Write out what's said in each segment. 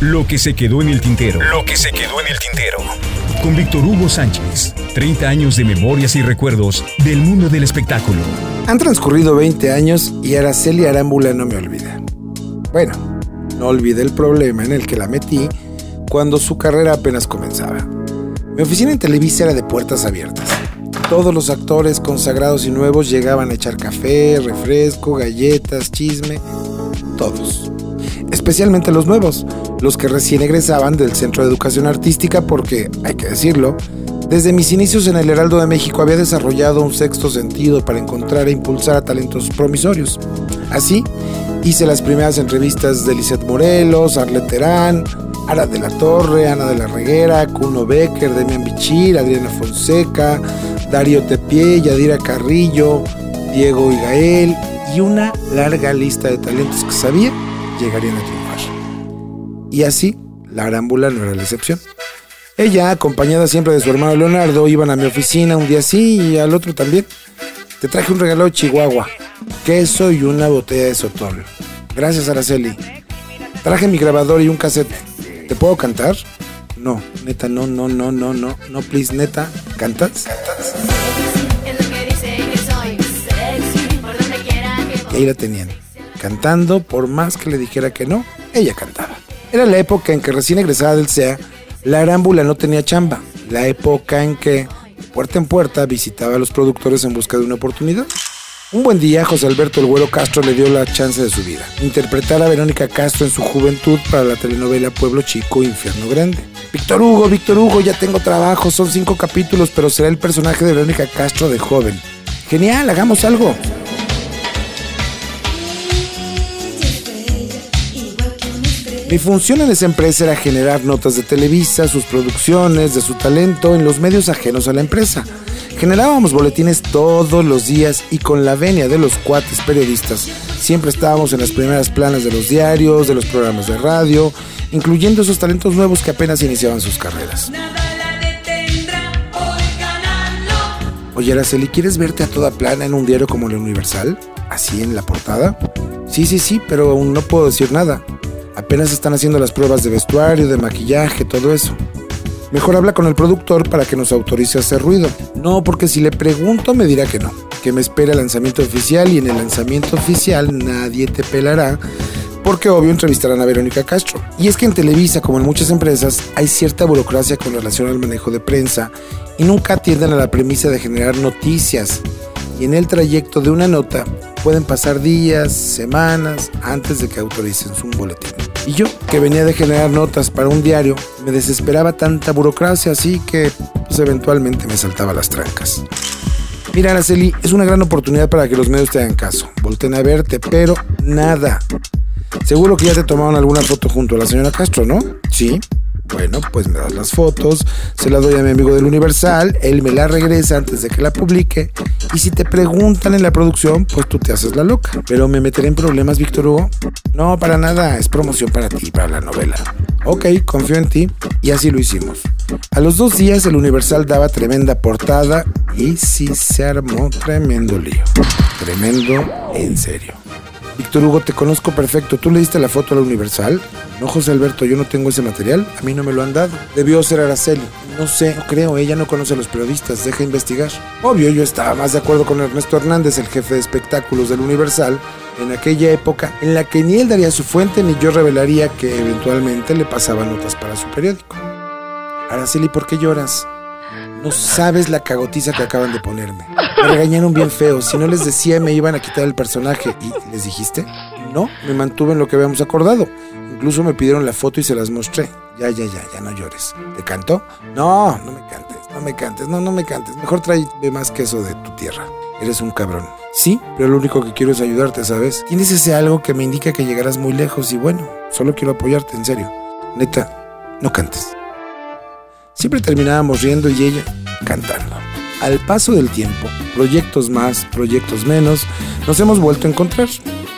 Lo que se quedó en el tintero. Lo que se quedó en el tintero. Con Víctor Hugo Sánchez. 30 años de memorias y recuerdos del mundo del espectáculo. Han transcurrido 20 años y Araceli Arámbula no me olvida. Bueno, no olvidé el problema en el que la metí cuando su carrera apenas comenzaba. Mi oficina en Televisa era de puertas abiertas. Todos los actores consagrados y nuevos llegaban a echar café, refresco, galletas, chisme, todos. Especialmente los nuevos, los que recién egresaban del Centro de Educación Artística porque, hay que decirlo, desde mis inicios en el Heraldo de México había desarrollado un sexto sentido para encontrar e impulsar a talentos promisorios. Así, hice las primeras entrevistas de Lisette Morelos, Arlet Terán, Ara de la Torre, Ana de la Reguera, Kuno Becker, Demian Bichir, Adriana Fonseca, Darío Tepié, Yadira Carrillo, Diego Igael y una larga lista de talentos que sabía llegarían a triunfar. Y así, la arámbula no era la excepción. Ella, acompañada siempre de su hermano Leonardo, iban a mi oficina un día sí y al otro también. Te traje un regalo de Chihuahua, queso y una botella de sotol. Gracias, Araceli. Traje mi grabador y un cassette. ¿Te puedo cantar? No, neta, no, no, no, no, no, no, please, neta. ¿Cantas? Y ahí la tenían, cantando, por más que le dijera que no, ella cantaba. Era la época en que recién egresada del CEA, la arámbula no tenía chamba. La época en que, puerta en puerta, visitaba a los productores en busca de una oportunidad. Un buen día, José Alberto El Güero Castro le dio la chance de su vida. Interpretar a Verónica Castro en su juventud para la telenovela Pueblo Chico, Infierno Grande. Víctor Hugo, Víctor Hugo, ya tengo trabajo, son cinco capítulos, pero será el personaje de Verónica Castro de joven. Genial, hagamos algo. Mi función en esa empresa era generar notas de Televisa, sus producciones, de su talento en los medios ajenos a la empresa. Generábamos boletines todos los días y con la venia de los cuates periodistas siempre estábamos en las primeras planas de los diarios, de los programas de radio, incluyendo esos talentos nuevos que apenas iniciaban sus carreras. Oye, Araceli, ¿quieres verte a toda plana en un diario como el Universal? ¿Así en la portada? Sí, sí, sí, pero aún no puedo decir nada. Apenas están haciendo las pruebas de vestuario, de maquillaje, todo eso. Mejor habla con el productor para que nos autorice a hacer ruido. No, porque si le pregunto me dirá que no, que me espera el lanzamiento oficial y en el lanzamiento oficial nadie te pelará, porque obvio entrevistarán a Verónica Castro. Y es que en Televisa, como en muchas empresas, hay cierta burocracia con relación al manejo de prensa y nunca atienden a la premisa de generar noticias. Y en el trayecto de una nota pueden pasar días, semanas antes de que autoricen su boletín. Y yo, que venía de generar notas para un diario, me desesperaba tanta burocracia, así que pues, eventualmente me saltaba las trancas. Mira, Araceli, es una gran oportunidad para que los medios te hagan caso. Volten a verte, pero nada. Seguro que ya te tomaron alguna foto junto a la señora Castro, ¿no? Sí. Bueno, pues me das las fotos, se las doy a mi amigo del Universal, él me la regresa antes de que la publique y si te preguntan en la producción, pues tú te haces la loca. Pero me meteré en problemas, Víctor Hugo. No, para nada, es promoción para ti, para la novela. Ok, confío en ti y así lo hicimos. A los dos días el Universal daba tremenda portada y sí se armó tremendo lío. Tremendo en serio. Víctor Hugo, te conozco perfecto. ¿Tú le diste la foto a la Universal? No, José Alberto, yo no tengo ese material. A mí no me lo han dado. Debió ser Araceli. No sé, no creo. Ella no conoce a los periodistas. Deja investigar. Obvio, yo estaba más de acuerdo con Ernesto Hernández, el jefe de espectáculos del Universal, en aquella época en la que ni él daría su fuente ni yo revelaría que eventualmente le pasaba notas para su periódico. Araceli, ¿por qué lloras? No sabes la cagotiza que acaban de ponerme. Me regañaron bien feo. Si no les decía me iban a quitar el personaje. ¿Y les dijiste? No, me mantuve en lo que habíamos acordado. Incluso me pidieron la foto y se las mostré. Ya, ya, ya, ya no llores. ¿Te canto? No, no me cantes, no me cantes, no, no me cantes. Mejor tráeme más queso de tu tierra. Eres un cabrón. Sí, pero lo único que quiero es ayudarte, ¿sabes? Tienes ese algo que me indica que llegarás muy lejos y bueno, solo quiero apoyarte, en serio. Neta, no cantes. Siempre terminábamos riendo y ella cantando. Al paso del tiempo, proyectos más, proyectos menos, nos hemos vuelto a encontrar.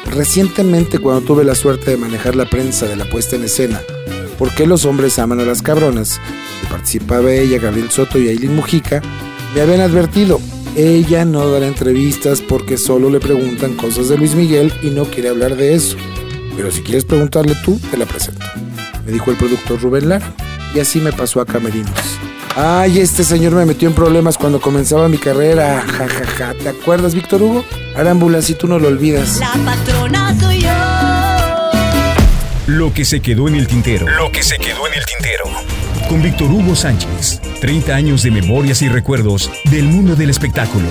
Recientemente, cuando tuve la suerte de manejar la prensa de la puesta en escena, ¿Por qué los hombres aman a las cabronas? que participaba ella, Gabriel Soto y Aileen Mujica, me habían advertido, ella no dará entrevistas porque solo le preguntan cosas de Luis Miguel y no quiere hablar de eso. Pero si quieres preguntarle tú, te la presento. me dijo el productor Rubén Lara. Y así me pasó a Camerinos. Ay, este señor me metió en problemas cuando comenzaba mi carrera. Ja, ja, ja. ¿Te acuerdas, Víctor Hugo? Arámbula, si tú no lo olvidas. La patrona soy yo. Lo que se quedó en el tintero. Lo que se quedó en el tintero. Con Víctor Hugo Sánchez. 30 años de memorias y recuerdos del mundo del espectáculo.